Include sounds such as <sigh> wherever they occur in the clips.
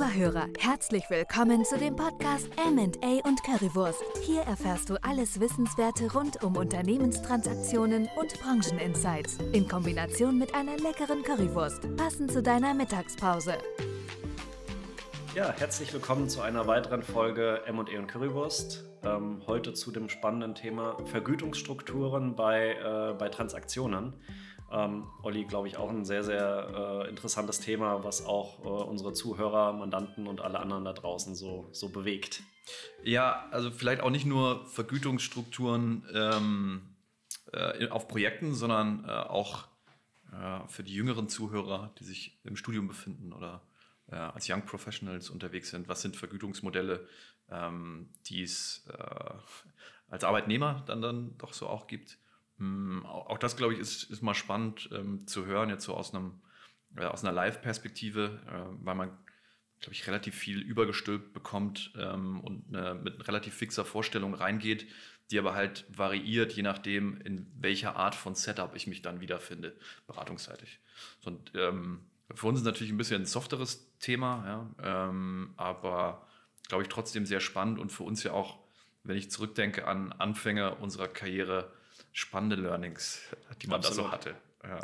Lieber Hörer, herzlich willkommen zu dem Podcast M&A und Currywurst. Hier erfährst du alles Wissenswerte rund um Unternehmenstransaktionen und Brancheninsights in Kombination mit einer leckeren Currywurst, passend zu deiner Mittagspause. Ja, herzlich willkommen zu einer weiteren Folge M&A und Currywurst. Ähm, heute zu dem spannenden Thema Vergütungsstrukturen bei, äh, bei Transaktionen. Ähm, Olli, glaube ich, auch ein sehr, sehr äh, interessantes Thema, was auch äh, unsere Zuhörer, Mandanten und alle anderen da draußen so, so bewegt. Ja, also vielleicht auch nicht nur Vergütungsstrukturen ähm, äh, auf Projekten, sondern äh, auch äh, für die jüngeren Zuhörer, die sich im Studium befinden oder äh, als Young Professionals unterwegs sind. Was sind Vergütungsmodelle, ähm, die es als Arbeitnehmer dann, dann doch so auch gibt? Hm, auch das, glaube ich, ist, ist mal spannend ähm, zu hören, jetzt so aus, einem, äh, aus einer Live-Perspektive, äh, weil man, glaube ich, relativ viel übergestülpt bekommt ähm, und eine, mit relativ fixer Vorstellung reingeht, die aber halt variiert, je nachdem, in welcher Art von Setup ich mich dann wiederfinde, beratungsseitig. Und ähm, für uns ist natürlich ein bisschen ein softeres Thema, ja, ähm, aber glaube ich trotzdem sehr spannend und für uns ja auch, wenn ich zurückdenke an Anfänge unserer Karriere, spannende Learnings, die man Absolut. da so hatte. Ja.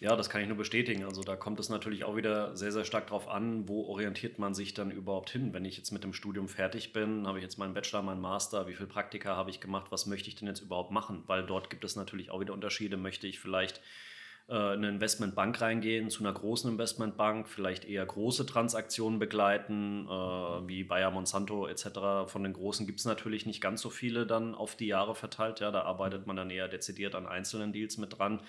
Ja, das kann ich nur bestätigen. Also da kommt es natürlich auch wieder sehr, sehr stark drauf an, wo orientiert man sich dann überhaupt hin. Wenn ich jetzt mit dem Studium fertig bin, habe ich jetzt meinen Bachelor, meinen Master, wie viel Praktika habe ich gemacht, was möchte ich denn jetzt überhaupt machen? Weil dort gibt es natürlich auch wieder Unterschiede. Möchte ich vielleicht äh, eine Investmentbank reingehen, zu einer großen Investmentbank, vielleicht eher große Transaktionen begleiten, äh, wie Bayer, Monsanto etc. Von den großen gibt es natürlich nicht ganz so viele dann auf die Jahre verteilt. Ja, da arbeitet man dann eher dezidiert an einzelnen Deals mit dran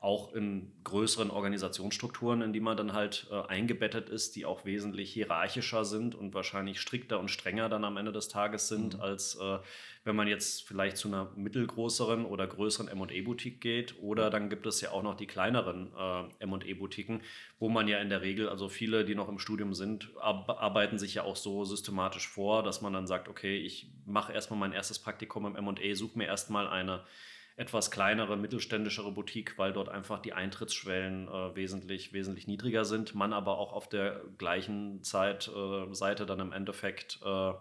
auch in größeren Organisationsstrukturen, in die man dann halt äh, eingebettet ist, die auch wesentlich hierarchischer sind und wahrscheinlich strikter und strenger dann am Ende des Tages sind, mhm. als äh, wenn man jetzt vielleicht zu einer mittelgrößeren oder größeren M&E-Boutique geht. Oder dann gibt es ja auch noch die kleineren äh, M&E-Boutiquen, wo man ja in der Regel, also viele, die noch im Studium sind, arbeiten sich ja auch so systematisch vor, dass man dann sagt, okay, ich mache erstmal mein erstes Praktikum im M&E, suche mir erstmal eine etwas kleinere, mittelständischere Boutique, weil dort einfach die Eintrittsschwellen äh, wesentlich, wesentlich niedriger sind. Man aber auch auf der gleichen Zeit, äh, Seite dann im Endeffekt äh,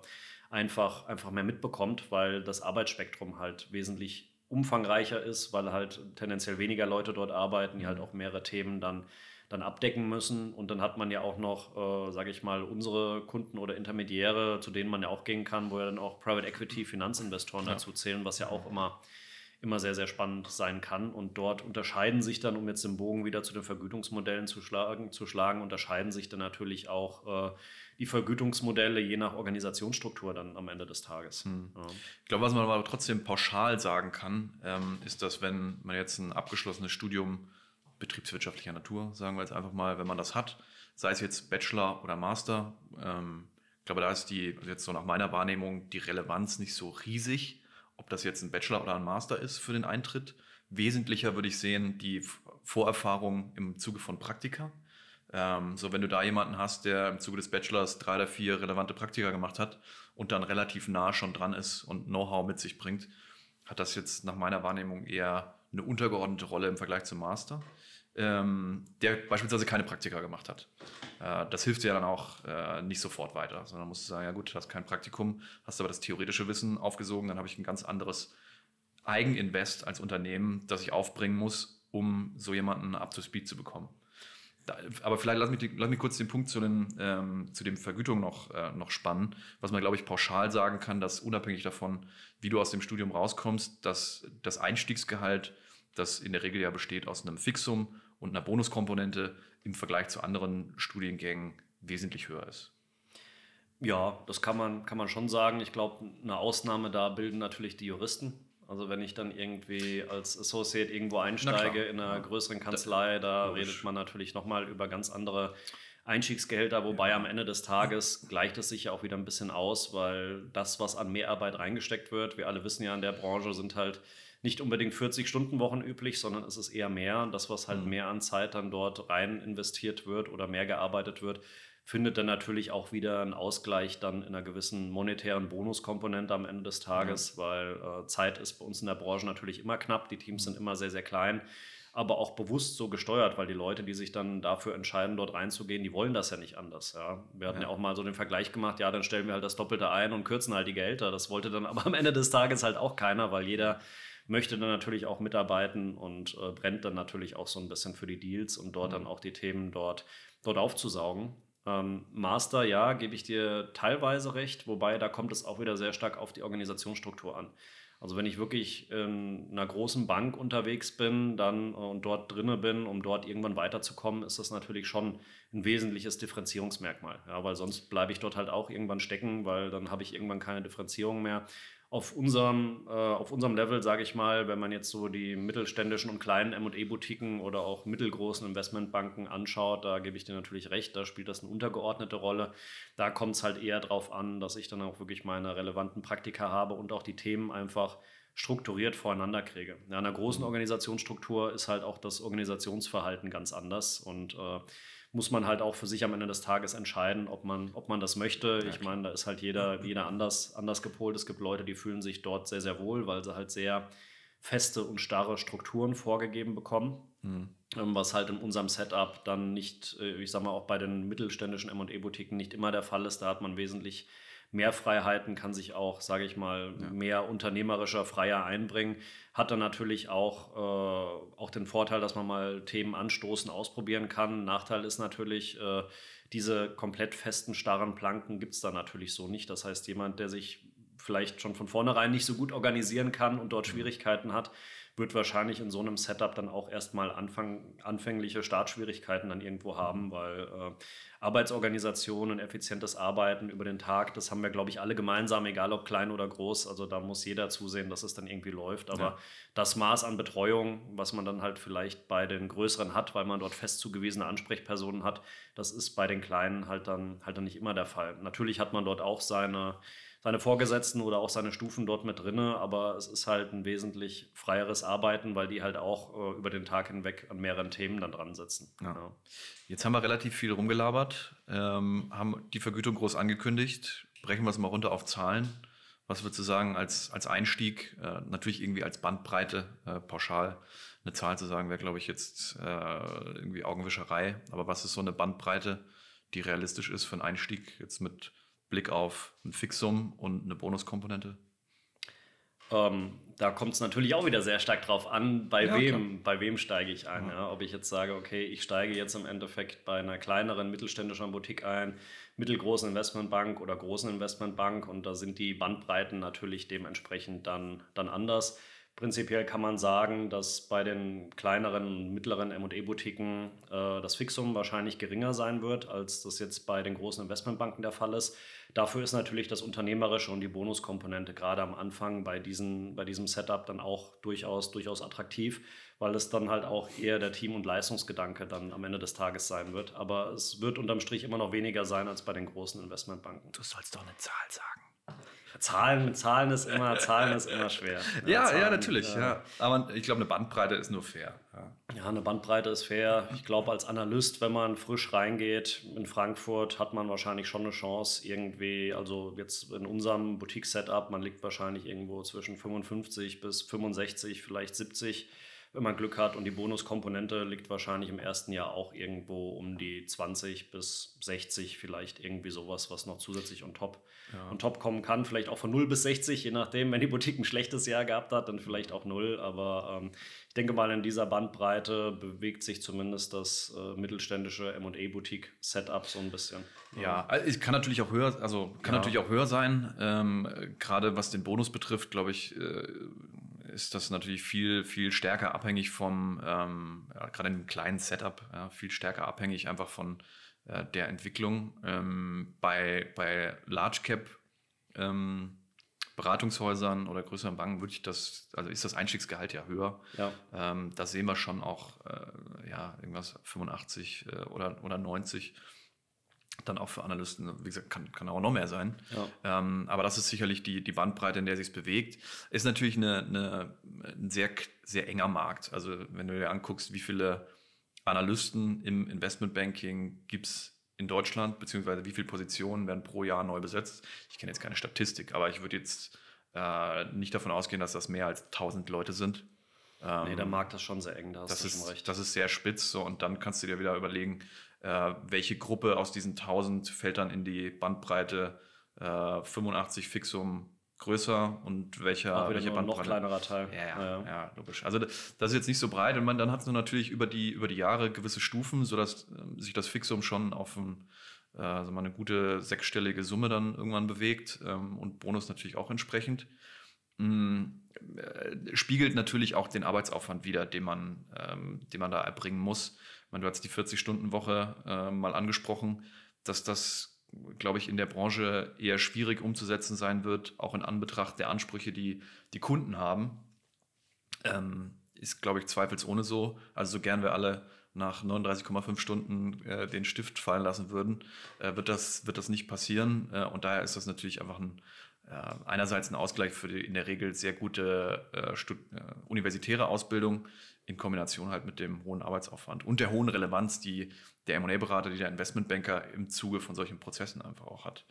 einfach, einfach mehr mitbekommt, weil das Arbeitsspektrum halt wesentlich umfangreicher ist, weil halt tendenziell weniger Leute dort arbeiten, die halt auch mehrere Themen dann dann abdecken müssen. Und dann hat man ja auch noch, äh, sage ich mal, unsere Kunden oder Intermediäre, zu denen man ja auch gehen kann, wo ja dann auch Private Equity Finanzinvestoren ja. dazu zählen, was ja auch immer immer sehr, sehr spannend sein kann. Und dort unterscheiden sich dann, um jetzt den Bogen wieder zu den Vergütungsmodellen zu schlagen, zu schlagen unterscheiden sich dann natürlich auch äh, die Vergütungsmodelle je nach Organisationsstruktur dann am Ende des Tages. Hm. Ja. Ich glaube, was man aber trotzdem pauschal sagen kann, ähm, ist, dass wenn man jetzt ein abgeschlossenes Studium betriebswirtschaftlicher Natur, sagen wir jetzt einfach mal, wenn man das hat, sei es jetzt Bachelor oder Master, ähm, ich glaube, da ist die, also jetzt so nach meiner Wahrnehmung, die Relevanz nicht so riesig ob das jetzt ein Bachelor oder ein Master ist für den Eintritt. Wesentlicher würde ich sehen, die Vorerfahrung im Zuge von Praktika. Ähm, so, wenn du da jemanden hast, der im Zuge des Bachelors drei oder vier relevante Praktika gemacht hat und dann relativ nah schon dran ist und Know-how mit sich bringt, hat das jetzt nach meiner Wahrnehmung eher eine untergeordnete Rolle im Vergleich zum Master ähm, der beispielsweise keine Praktika gemacht hat. Äh, das hilft dir dann auch äh, nicht sofort weiter, sondern musst du sagen, ja gut, du hast kein Praktikum, hast aber das theoretische Wissen aufgesogen, dann habe ich ein ganz anderes Eigeninvest als Unternehmen, das ich aufbringen muss, um so jemanden up to speed zu bekommen. Da, aber vielleicht lass mich, lass mich kurz den Punkt zu den, ähm, zu den Vergütungen noch, äh, noch spannen, was man, glaube ich, pauschal sagen kann, dass unabhängig davon, wie du aus dem Studium rauskommst, dass das Einstiegsgehalt das in der Regel ja besteht aus einem Fixum und einer Bonuskomponente im Vergleich zu anderen Studiengängen wesentlich höher ist. Ja, das kann man, kann man schon sagen. Ich glaube, eine Ausnahme da bilden natürlich die Juristen. Also wenn ich dann irgendwie als Associate irgendwo einsteige in einer größeren Kanzlei, da Logisch. redet man natürlich nochmal über ganz andere Einstiegsgehälter, wobei am Ende des Tages gleicht es sich ja auch wieder ein bisschen aus, weil das, was an Mehrarbeit reingesteckt wird, wir alle wissen ja in der Branche, sind halt nicht unbedingt 40-Stunden-Wochen üblich, sondern es ist eher mehr. Das, was halt mhm. mehr an Zeit dann dort rein investiert wird oder mehr gearbeitet wird, findet dann natürlich auch wieder einen Ausgleich dann in einer gewissen monetären Bonuskomponente am Ende des Tages, mhm. weil äh, Zeit ist bei uns in der Branche natürlich immer knapp. Die Teams sind immer sehr, sehr klein. aber auch bewusst so gesteuert, weil die Leute, die sich dann dafür entscheiden, dort reinzugehen, die wollen das ja nicht anders. Ja. Wir hatten ja. ja auch mal so den Vergleich gemacht, ja, dann stellen wir halt das Doppelte ein und kürzen halt die Gehälter. Das wollte dann aber am Ende des Tages halt auch keiner, weil jeder möchte dann natürlich auch mitarbeiten und äh, brennt dann natürlich auch so ein bisschen für die Deals und dort mhm. dann auch die Themen dort, dort aufzusaugen. Ähm, Master, ja, gebe ich dir teilweise recht, wobei da kommt es auch wieder sehr stark auf die Organisationsstruktur an. Also wenn ich wirklich in einer großen Bank unterwegs bin dann äh, und dort drinne bin, um dort irgendwann weiterzukommen, ist das natürlich schon ein wesentliches Differenzierungsmerkmal. Ja, weil sonst bleibe ich dort halt auch irgendwann stecken, weil dann habe ich irgendwann keine Differenzierung mehr auf unserem, äh, auf unserem Level, sage ich mal, wenn man jetzt so die mittelständischen und kleinen M&E-Boutiquen oder auch mittelgroßen Investmentbanken anschaut, da gebe ich dir natürlich recht, da spielt das eine untergeordnete Rolle. Da kommt es halt eher darauf an, dass ich dann auch wirklich meine relevanten Praktika habe und auch die Themen einfach strukturiert voreinander kriege. In einer großen. Organisationsstruktur ist halt auch das Organisationsverhalten ganz anders und äh, muss man halt auch für sich am Ende des Tages entscheiden, ob man, ob man das möchte. Ja, ich meine, da ist halt jeder, jeder anders, anders gepolt. Es gibt Leute, die fühlen sich dort sehr, sehr wohl, weil sie halt sehr feste und starre Strukturen vorgegeben bekommen. Mhm. Was halt in unserem Setup dann nicht, äh, ich sag mal, auch bei den mittelständischen ME-Boutiquen nicht immer der Fall ist. Da hat man wesentlich mehr Freiheiten, kann sich auch, sage ich mal, ja. mehr unternehmerischer, freier einbringen. Hat dann natürlich auch, äh, auch den Vorteil, dass man mal Themen anstoßen, ausprobieren kann. Nachteil ist natürlich, äh, diese komplett festen, starren Planken gibt es da natürlich so nicht. Das heißt, jemand, der sich vielleicht schon von vornherein nicht so gut organisieren kann und dort mhm. Schwierigkeiten hat, wird wahrscheinlich in so einem Setup dann auch erstmal Anfang, anfängliche Startschwierigkeiten dann irgendwo haben, weil äh, Arbeitsorganisation und effizientes Arbeiten über den Tag, das haben wir, glaube ich, alle gemeinsam, egal ob klein oder groß. Also da muss jeder zusehen, dass es dann irgendwie läuft. Aber ja. das Maß an Betreuung, was man dann halt vielleicht bei den größeren hat, weil man dort fest zugewiesene Ansprechpersonen hat, das ist bei den kleinen halt dann halt dann nicht immer der Fall. Natürlich hat man dort auch seine seine Vorgesetzten oder auch seine Stufen dort mit drinne, aber es ist halt ein wesentlich freieres Arbeiten, weil die halt auch äh, über den Tag hinweg an mehreren Themen dann dran sitzen. Ja. Ja. Jetzt haben wir relativ viel rumgelabert, ähm, haben die Vergütung groß angekündigt. Brechen wir es mal runter auf Zahlen. Was würdest du sagen als, als Einstieg? Äh, natürlich irgendwie als Bandbreite, äh, pauschal eine Zahl zu sagen, wäre, glaube ich, jetzt äh, irgendwie Augenwischerei. Aber was ist so eine Bandbreite, die realistisch ist für einen Einstieg jetzt mit Blick auf ein Fixum und eine Bonuskomponente? Ähm, da kommt es natürlich auch wieder sehr stark drauf an, bei ja, wem, bei wem steige ich ein. Ja. Ja? Ob ich jetzt sage, okay, ich steige jetzt im Endeffekt bei einer kleineren mittelständischen Boutique ein, mittelgroßen Investmentbank oder großen Investmentbank und da sind die Bandbreiten natürlich dementsprechend dann, dann anders. Prinzipiell kann man sagen, dass bei den kleineren und mittleren M&E-Boutiquen äh, das Fixum wahrscheinlich geringer sein wird, als das jetzt bei den großen Investmentbanken der Fall ist. Dafür ist natürlich das Unternehmerische und die Bonuskomponente gerade am Anfang bei, diesen, bei diesem Setup dann auch durchaus, durchaus attraktiv, weil es dann halt auch eher der Team- und Leistungsgedanke dann am Ende des Tages sein wird. Aber es wird unterm Strich immer noch weniger sein als bei den großen Investmentbanken. Du sollst doch eine Zahl sagen. Zahlen, Zahlen ist immer, Zahlen ist immer schwer. <laughs> Ja, Zahlen, ja, natürlich. Äh, ja. Aber ich glaube, eine Bandbreite ist nur fair. Ja. ja, eine Bandbreite ist fair. Ich glaube, als Analyst, wenn man frisch reingeht in Frankfurt, hat man wahrscheinlich schon eine Chance, irgendwie, also jetzt in unserem Boutique-Setup, man liegt wahrscheinlich irgendwo zwischen 55 bis 65, vielleicht 70 wenn man Glück hat. Und die Bonuskomponente liegt wahrscheinlich im ersten Jahr auch irgendwo um die 20 bis 60, vielleicht irgendwie sowas, was noch zusätzlich on top, ja. on top kommen kann. Vielleicht auch von 0 bis 60, je nachdem. Wenn die Boutique ein schlechtes Jahr gehabt hat, dann vielleicht auch 0. Aber ähm, ich denke mal, in dieser Bandbreite bewegt sich zumindest das äh, mittelständische M&E-Boutique-Setup so ein bisschen. Ja, also es kann natürlich auch höher, also kann ja. natürlich auch höher sein. Ähm, Gerade was den Bonus betrifft, glaube ich, äh, ist das natürlich viel, viel stärker abhängig vom, ähm, ja, gerade in einem kleinen Setup, ja, viel stärker abhängig einfach von äh, der Entwicklung. Ähm, bei, bei Large Cap ähm, Beratungshäusern oder größeren Banken würde ich das, also ist das Einstiegsgehalt ja höher. Ja. Ähm, da sehen wir schon auch äh, ja, irgendwas 85 äh, oder, oder 90 dann auch für Analysten, wie gesagt, kann, kann auch noch mehr sein. Ja. Ähm, aber das ist sicherlich die, die Bandbreite, in der sich bewegt. Ist natürlich eine, eine, ein sehr, sehr enger Markt. Also wenn du dir anguckst, wie viele Analysten im Investmentbanking gibt es in Deutschland, beziehungsweise wie viele Positionen werden pro Jahr neu besetzt. Ich kenne jetzt keine Statistik, aber ich würde jetzt äh, nicht davon ausgehen, dass das mehr als 1000 Leute sind. nee, der Markt ist schon sehr eng, da hast das du ist, schon recht. Das ist sehr spitz so, und dann kannst du dir wieder überlegen, äh, welche Gruppe aus diesen 1000 fällt dann in die Bandbreite äh, 85 Fixum größer und welcher, welche Bandbreite. noch kleinerer Teil. Ja, ja, ja. ja logisch. Also das ist jetzt nicht so breit und man, dann hat es natürlich über die, über die Jahre gewisse Stufen, sodass äh, sich das Fixum schon auf ein, äh, also eine gute sechsstellige Summe dann irgendwann bewegt ähm, und Bonus natürlich auch entsprechend. Mhm. spiegelt natürlich auch den Arbeitsaufwand wieder, den man, ähm, den man da erbringen muss. Meine, du hast die 40-Stunden-Woche äh, mal angesprochen, dass das glaube ich, in der Branche eher schwierig umzusetzen sein wird, auch in Anbetracht der Ansprüche, die die Kunden haben. Ähm, ist, glaube ich, zweifelsohne so. Also so gern wir alle nach 39,5 Stunden äh, den Stift fallen lassen würden, äh, wird, das, wird das nicht passieren. Äh, und daher ist das natürlich einfach ein, einerseits ein Ausgleich für die in der Regel sehr gute äh, äh, universitäre Ausbildung in Kombination halt mit dem hohen Arbeitsaufwand und der hohen Relevanz, die der M&A-Berater, die der Investmentbanker im Zuge von solchen Prozessen einfach auch hat.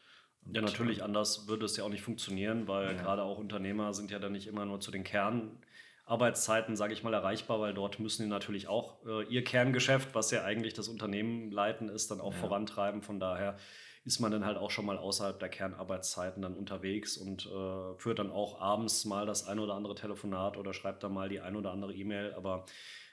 Und ja, natürlich, anders würde es ja auch nicht funktionieren, weil ja. gerade auch Unternehmer sind ja dann nicht immer nur zu den Kernarbeitszeiten, sage ich mal, erreichbar, weil dort müssen die natürlich auch äh, ihr Kerngeschäft, was ja eigentlich das Unternehmen leiten ist, dann auch ja. vorantreiben. Von daher ist man dann halt auch schon mal außerhalb der Kernarbeitszeiten dann unterwegs und äh, führt dann auch abends mal das ein oder andere Telefonat oder schreibt dann mal die ein oder andere E-Mail. Aber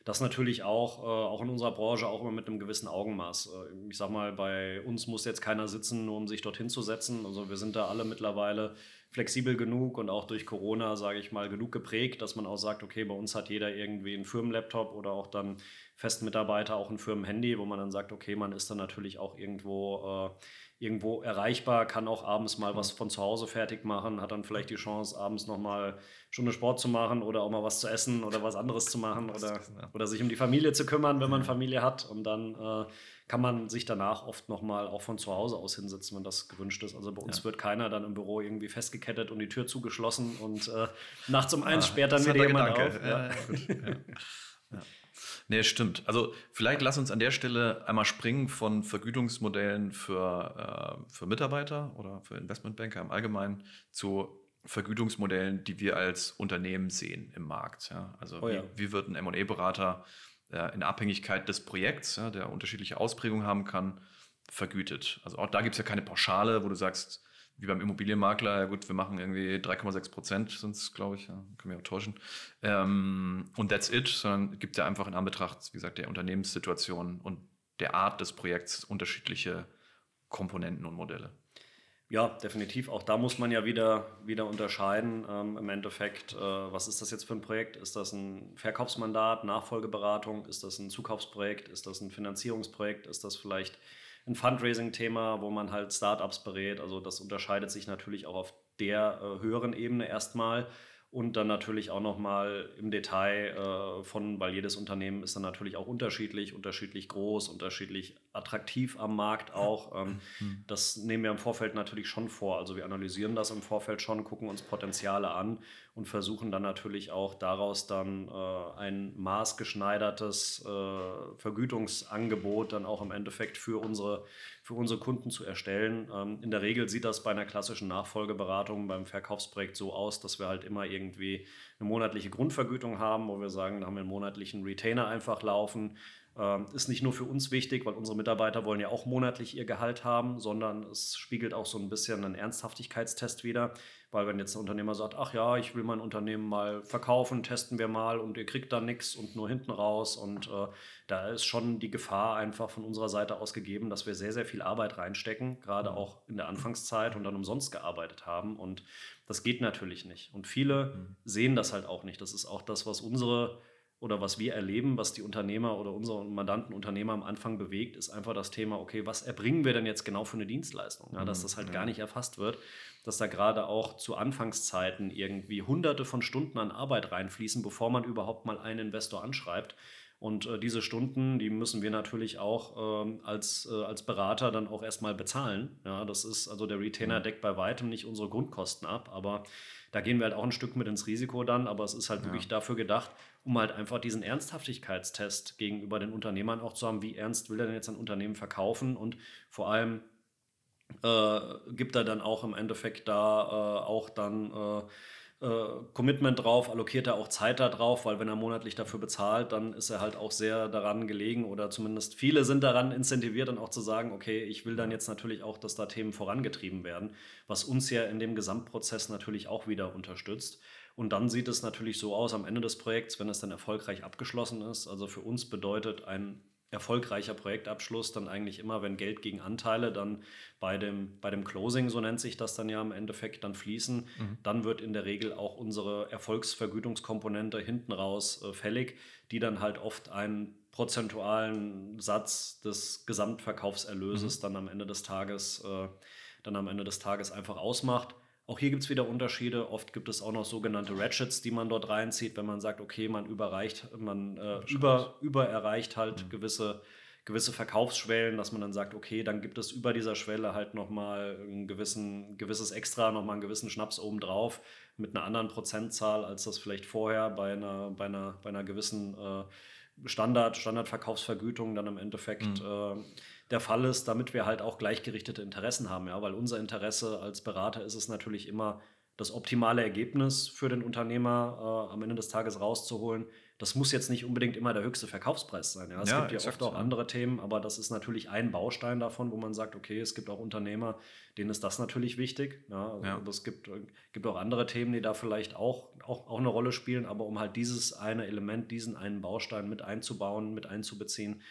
das natürlich auch, äh, auch in unserer Branche, auch immer mit einem gewissen Augenmaß. Äh, ich sag mal, bei uns muss jetzt keiner sitzen, nur um sich dorthin zu setzen. Also wir sind da alle mittlerweile flexibel genug und auch durch Corona, sage ich mal, genug geprägt, dass man auch sagt, okay, bei uns hat jeder irgendwie einen Firmenlaptop oder auch dann Festmitarbeiter auch ein Firmenhandy, wo man dann sagt, okay, man ist dann natürlich auch irgendwo äh, irgendwo erreichbar, kann auch abends mal was von zu Hause fertig machen, hat dann vielleicht die Chance, abends nochmal Stunde Sport zu machen oder auch mal was zu essen oder was anderes zu machen oder, oder sich um die Familie zu kümmern, wenn man Familie hat. Und dann äh, kann man sich danach oft nochmal auch von zu Hause aus hinsetzen, wenn das gewünscht ist. Also bei uns ja. wird keiner dann im Büro irgendwie festgekettet und die Tür zugeschlossen und äh, nachts um eins ah, sperrt dann wieder jemand Gedanke. auf. Ja. Ja, <laughs> Nee, stimmt. Also vielleicht lass uns an der Stelle einmal springen von Vergütungsmodellen für, äh, für Mitarbeiter oder für Investmentbanker im Allgemeinen zu Vergütungsmodellen, die wir als Unternehmen sehen im Markt. Ja? Also oh ja. wie, wie, wird ein M&A-Berater äh, in Abhängigkeit des Projekts, ja, der unterschiedliche Ausprägungen haben kann, vergütet? Also auch da gibt es ja keine Pauschale, wo du sagst, wie beim Immobilienmakler, ja gut, wir machen irgendwie 3,6 Prozent, sonst glaube ich, ja, können wir auch täuschen. Ähm, und that's it, sondern gibt ja einfach in Anbetracht, wie gesagt, der Unternehmenssituation und der Art des Projekts unterschiedliche Komponenten und Modelle. Ja, definitiv. Auch da muss man ja wieder, wieder unterscheiden. Ähm, Im Endeffekt, äh, was ist das jetzt für ein Projekt? Ist das ein Verkaufsmandat, Nachfolgeberatung? Ist das ein Zukaufsprojekt? Ist das ein Finanzierungsprojekt? Ist das vielleicht ein Fundraising-Thema, wo man halt Startups berät. Also das unterscheidet sich natürlich auch auf der äh, höheren Ebene erstmal und dann natürlich auch nochmal im Detail äh, von, weil jedes Unternehmen ist dann natürlich auch unterschiedlich, unterschiedlich groß, unterschiedlich attraktiv am Markt auch. Ähm, mhm. Das nehmen wir im Vorfeld natürlich schon vor. Also wir analysieren das im Vorfeld schon, gucken uns Potenziale an und versuchen dann natürlich auch daraus dann äh, ein maßgeschneidertes äh, Vergütungsangebot dann auch im Endeffekt für unsere für unsere Kunden zu erstellen. Ähm, in der Regel sieht das bei einer klassischen Nachfolgeberatung beim Verkaufsprojekt so aus, dass wir halt immer irgendwie eine monatliche Grundvergütung haben, wo wir sagen, da haben wir einen monatlichen Retainer einfach laufen. Ähm, ist nicht nur für uns wichtig, weil unsere Mitarbeiter wollen ja auch monatlich ihr Gehalt haben, sondern es spiegelt auch so ein bisschen einen Ernsthaftigkeitstest wider. Weil wenn jetzt ein Unternehmer sagt, ach ja, ich will mein Unternehmen mal verkaufen, testen wir mal und ihr kriegt da nichts und nur hinten raus. Und äh, da ist schon die Gefahr einfach von unserer Seite aus gegeben, dass wir sehr, sehr viel Arbeit reinstecken, gerade mhm. auch in der Anfangszeit und dann umsonst gearbeitet haben. Und das geht natürlich nicht. Und viele mhm. sehen das halt auch nicht. Das ist auch das, was unsere oder was wir erleben, was die Unternehmer oder unsere Mandanten Unternehmer am Anfang bewegt, ist einfach das Thema, okay, was erbringen wir denn jetzt genau für eine Dienstleistung? Ja, dass mhm. das halt gar nicht erfasst wird, dass da gerade auch zu Anfangszeiten irgendwie hunderte von Stunden an Arbeit reinfließen, bevor man überhaupt mal einen Investor anschreibt. Und äh, diese Stunden, die müssen wir natürlich auch ähm, als, äh, als Berater dann auch erstmal bezahlen. Ja, das ist, also der Retainer deckt bei weitem nicht unsere Grundkosten ab, aber da gehen wir halt auch ein Stück mit ins Risiko dann, aber es ist halt ja. wirklich dafür gedacht, um halt einfach diesen Ernsthaftigkeitstest gegenüber den Unternehmern auch zu haben, wie ernst will er denn jetzt ein Unternehmen verkaufen und vor allem äh, gibt er dann auch im Endeffekt da äh, auch dann äh, Commitment drauf, allokiert er auch Zeit da drauf, weil wenn er monatlich dafür bezahlt, dann ist er halt auch sehr daran gelegen oder zumindest viele sind daran incentiviert, dann auch zu sagen, okay, ich will dann jetzt natürlich auch, dass da Themen vorangetrieben werden, was uns ja in dem Gesamtprozess natürlich auch wieder unterstützt. Und dann sieht es natürlich so aus am Ende des Projekts, wenn es dann erfolgreich abgeschlossen ist. Also für uns bedeutet ein erfolgreicher Projektabschluss dann eigentlich immer, wenn Geld gegen Anteile dann bei dem, bei dem Closing, so nennt sich das dann ja im Endeffekt, dann fließen, mhm. dann wird in der Regel auch unsere Erfolgsvergütungskomponente hinten raus äh, fällig, die dann halt oft einen prozentualen Satz des Gesamtverkaufserlöses mhm. dann am Ende des Tages, äh, dann am Ende des Tages einfach ausmacht. Auch hier gibt es wieder Unterschiede. Oft gibt es auch noch sogenannte Ratchets, die man dort reinzieht, wenn man sagt, okay, man überreicht, man äh, über, über erreicht halt mhm. gewisse, gewisse Verkaufsschwellen, dass man dann sagt, okay, dann gibt es über dieser Schwelle halt nochmal ein gewissen, gewisses Extra, nochmal einen gewissen Schnaps obendrauf mit einer anderen Prozentzahl, als das vielleicht vorher bei einer, bei einer, bei einer gewissen äh, Standard, Standardverkaufsvergütung dann im Endeffekt mhm. äh, der Fall ist, damit wir halt auch gleichgerichtete Interessen haben. Ja? Weil unser Interesse als Berater ist es natürlich immer, das optimale Ergebnis für den Unternehmer äh, am Ende des Tages rauszuholen. Das muss jetzt nicht unbedingt immer der höchste Verkaufspreis sein. Ja? Es ja, gibt ja oft auch andere Themen, aber das ist natürlich ein Baustein davon, wo man sagt, okay, es gibt auch Unternehmer, denen ist das natürlich wichtig. Ja? ja. Und es gibt, gibt auch andere Themen, die da vielleicht auch, auch, auch eine Rolle spielen, aber um halt dieses eine Element, diesen einen Baustein mit einzubauen, mit einzubeziehen,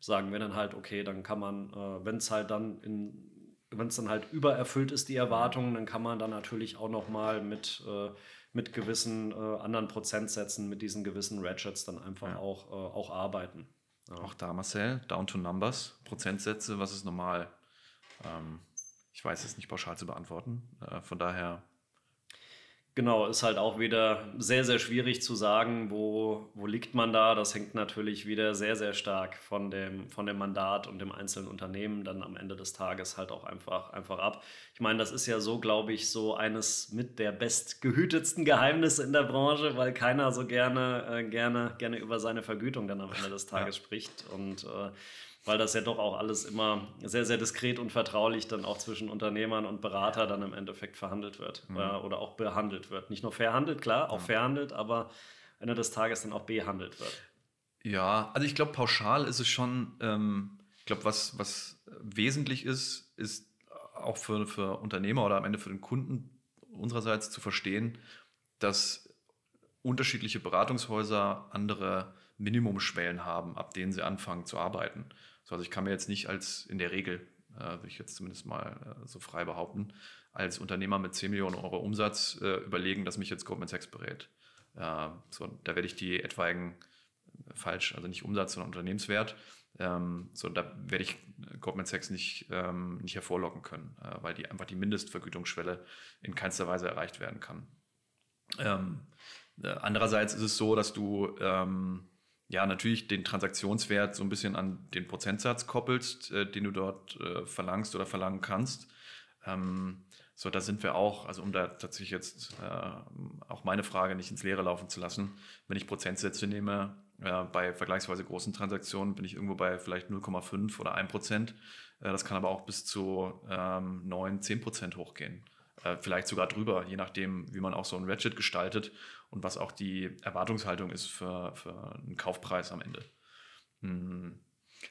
sagen wir dann halt, okay, dann kann man, äh, wenn es halt dann in wenn es dann halt übererfüllt ist, die Erwartungen, dann kann man dann natürlich auch nochmal mit, äh, mit gewissen äh, anderen Prozentsätzen, mit diesen gewissen Ratchets dann einfach ja. auch, äh, auch arbeiten. Ja. Auch da, Marcel, down to numbers, Prozentsätze, was ist normal? Ähm, ich weiß es nicht pauschal zu beantworten. Äh, von daher Genau, ist halt auch wieder sehr, sehr schwierig zu sagen, wo, wo liegt man da. Das hängt natürlich wieder sehr, sehr stark von dem, von dem Mandat und dem einzelnen Unternehmen dann am Ende des Tages halt auch einfach, einfach ab. Ich meine, das ist ja so, glaube ich, so eines mit der bestgehütetsten Geheimnisse in der Branche, weil keiner so gerne, äh, gerne, gerne über seine Vergütung dann am Ende des Tages ja. spricht. Und äh, weil das ja doch auch alles immer sehr, sehr diskret und vertraulich dann auch zwischen Unternehmern und Berater dann im Endeffekt verhandelt wird mhm. äh, oder auch behandelt wird. Nicht nur verhandelt, klar, auch ja. verhandelt, aber Ende des Tages dann auch behandelt wird. Ja, also ich glaube, pauschal ist es schon, ähm, ich glaube, was, was wesentlich ist, ist auch für, für Unternehmer oder am Ende für den Kunden unsererseits zu verstehen, dass unterschiedliche Beratungshäuser andere Minimumschwellen haben, ab denen sie anfangen zu arbeiten. So, also ich kann mir jetzt nicht als in der Regel, äh, würde ich jetzt zumindest mal äh, so frei behaupten, als Unternehmer mit 10 Millionen Euro Umsatz äh, überlegen, dass mich jetzt Goldman Sachs berät. so, da werde ich die etwaigen äh, falsch, also nicht Umsatz, sondern Unternehmenswert. Ähm, so, da werde ich Goldman Sachs nicht, ähm, nicht hervorlocken können, äh, weil die einfach die Mindestvergütungsschwelle in keinster Weise erreicht werden kann. Ähm, äh, andererseits ist es so, dass du ähm, ja natürlich den Transaktionswert so ein bisschen an den Prozentsatz koppelst, äh, den du dort äh, verlangst oder verlangen kannst. Ähm, so, da sind wir auch, also um da tatsächlich jetzt äh, auch meine Frage nicht ins Leere laufen zu lassen, wenn ich Prozentsätze nehme, äh, bei vergleichsweise großen Transaktionen bin ich irgendwo bei vielleicht 0,5 oder 1 Prozent. Äh, das kann aber auch bis zu ähm, 9, 10 Prozent hochgehen. Äh, vielleicht sogar drüber, je nachdem, wie man auch so ein Ratchet gestaltet und was auch die Erwartungshaltung ist für, für einen Kaufpreis am Ende. Hm.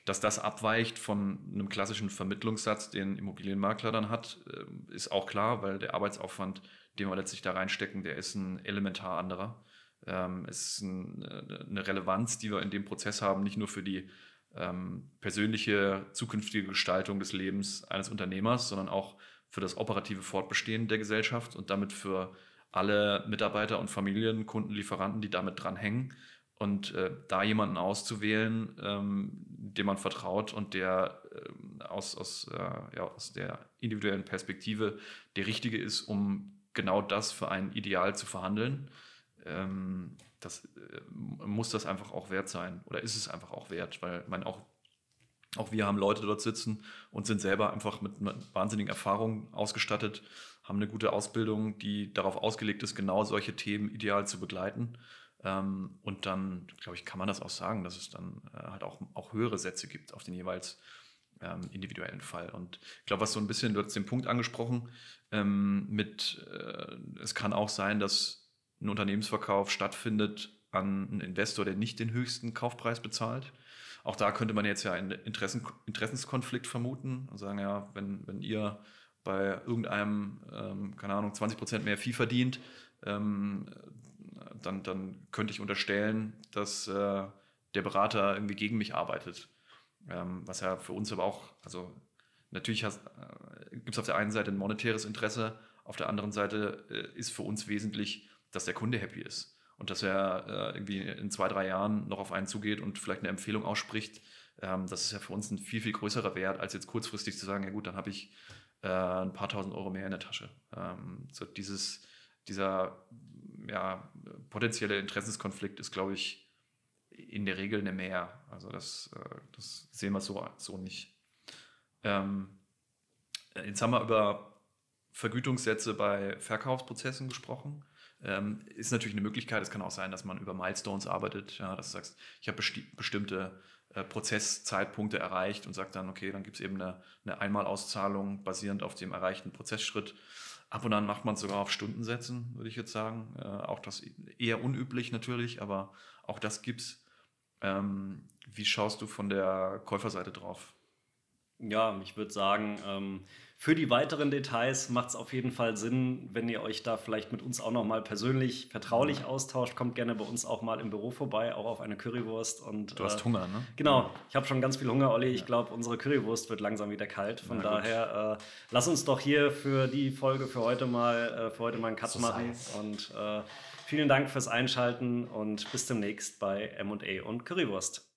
Dass das abweicht von einem klassischen Vermittlungssatz, den Immobilienmakler dann hat, äh, ist auch klar, weil der Arbeitsaufwand, den wir letztlich da reinstecken, der ist ein elementar anderer. Ähm, es ist eine Relevanz, die wir in dem Prozess haben, nicht nur für die ähm, persönliche zukünftige Gestaltung des Lebens eines Unternehmers, sondern auch für das operative Fortbestehen der Gesellschaft und damit für alle Mitarbeiter und Familien, Kunden, Lieferanten, die damit dranhängen. Und äh, da jemanden auszuwählen, ähm, dem man vertraut und der äh, aus, aus, äh, ja, aus der individuellen Perspektive der richtige ist, um genau das für ein Ideal zu verhandeln, ähm, das äh, muss das einfach auch wert sein oder ist es einfach auch wert, weil man auch auch wir haben Leute dort sitzen und sind selber einfach mit, wahnsinnigen Erfahrungen ausgestattet, haben eine gute Ausbildung, die darauf ausgelegt ist, genau solche Themen ideal zu begleiten. Ähm, und dann, glaube ich, kann man das auch sagen, dass es dann äh, halt auch, auch höhere Sätze gibt auf den jeweils ähm, individuellen Fall. Und ich glaube, was so ein bisschen, du hast den Punkt angesprochen, ähm, mit, äh, es kann auch sein, dass ein Unternehmensverkauf stattfindet an einen Investor, der nicht den höchsten Kaufpreis bezahlt. Auch da könnte man jetzt ja einen Interessen, Interessenskonflikt vermuten und sagen, ja, wenn, wenn ihr bei irgendeinem, ähm, keine Ahnung, 20 Prozent mehr Vieh verdient, ähm, dann, dann könnte ich unterstellen, dass äh, der Berater irgendwie gegen mich arbeitet. Ähm, was ja für uns aber auch, also natürlich äh, gibt es auf der einen Seite ein monetäres Interesse, auf der anderen Seite äh, ist für uns wesentlich, dass der Kunde happy ist und dass er äh, irgendwie in zwei, drei Jahren noch auf einen zugeht und vielleicht eine Empfehlung ausspricht. Ähm, das ist ja für uns ein viel, viel größerer Wert, als jetzt kurzfristig zu sagen, ja gut, dann habe ich äh, ein paar tausend Euro mehr in der Tasche. Ähm, so dieses, dieser ja, potenzielle Interessenskonflikt ist, glaube ich, in der Regel eine Mehr. Also das, äh, das sehen wir so, so nicht. Ähm, jetzt haben wir über Vergütungssätze bei Verkaufsprozessen gesprochen. Ähm, ist natürlich eine Möglichkeit. Es kann auch sein, dass man über Milestones arbeitet, ja, dass du sagst, ich habe besti bestimmte äh, Prozesszeitpunkte erreicht und sagt dann, okay, dann gibt es eben eine, eine Einmalauszahlung basierend auf dem erreichten Prozessschritt. Ab und an macht man es sogar auf Stundensätzen, würde ich jetzt sagen. Äh, auch das eher unüblich natürlich, aber auch das gibt's. Ähm, wie schaust du von der Käuferseite drauf? Ja, ich würde sagen, ähm, für die weiteren Details macht es auf jeden Fall Sinn, wenn ihr euch da vielleicht mit uns auch noch mal persönlich, vertraulich austauscht. Kommt gerne bei uns auch mal im Büro vorbei, auch auf eine Currywurst. Und, du hast äh, Hunger, ne? Genau, ich habe schon ganz viel Hunger, Olli. Ich glaube, unsere Currywurst wird langsam wieder kalt. Von Na, daher, äh, lass uns doch hier für die Folge für heute mal, äh, für heute mal einen Cut so machen. Und äh, vielen Dank fürs Einschalten und bis demnächst bei M&A und Currywurst.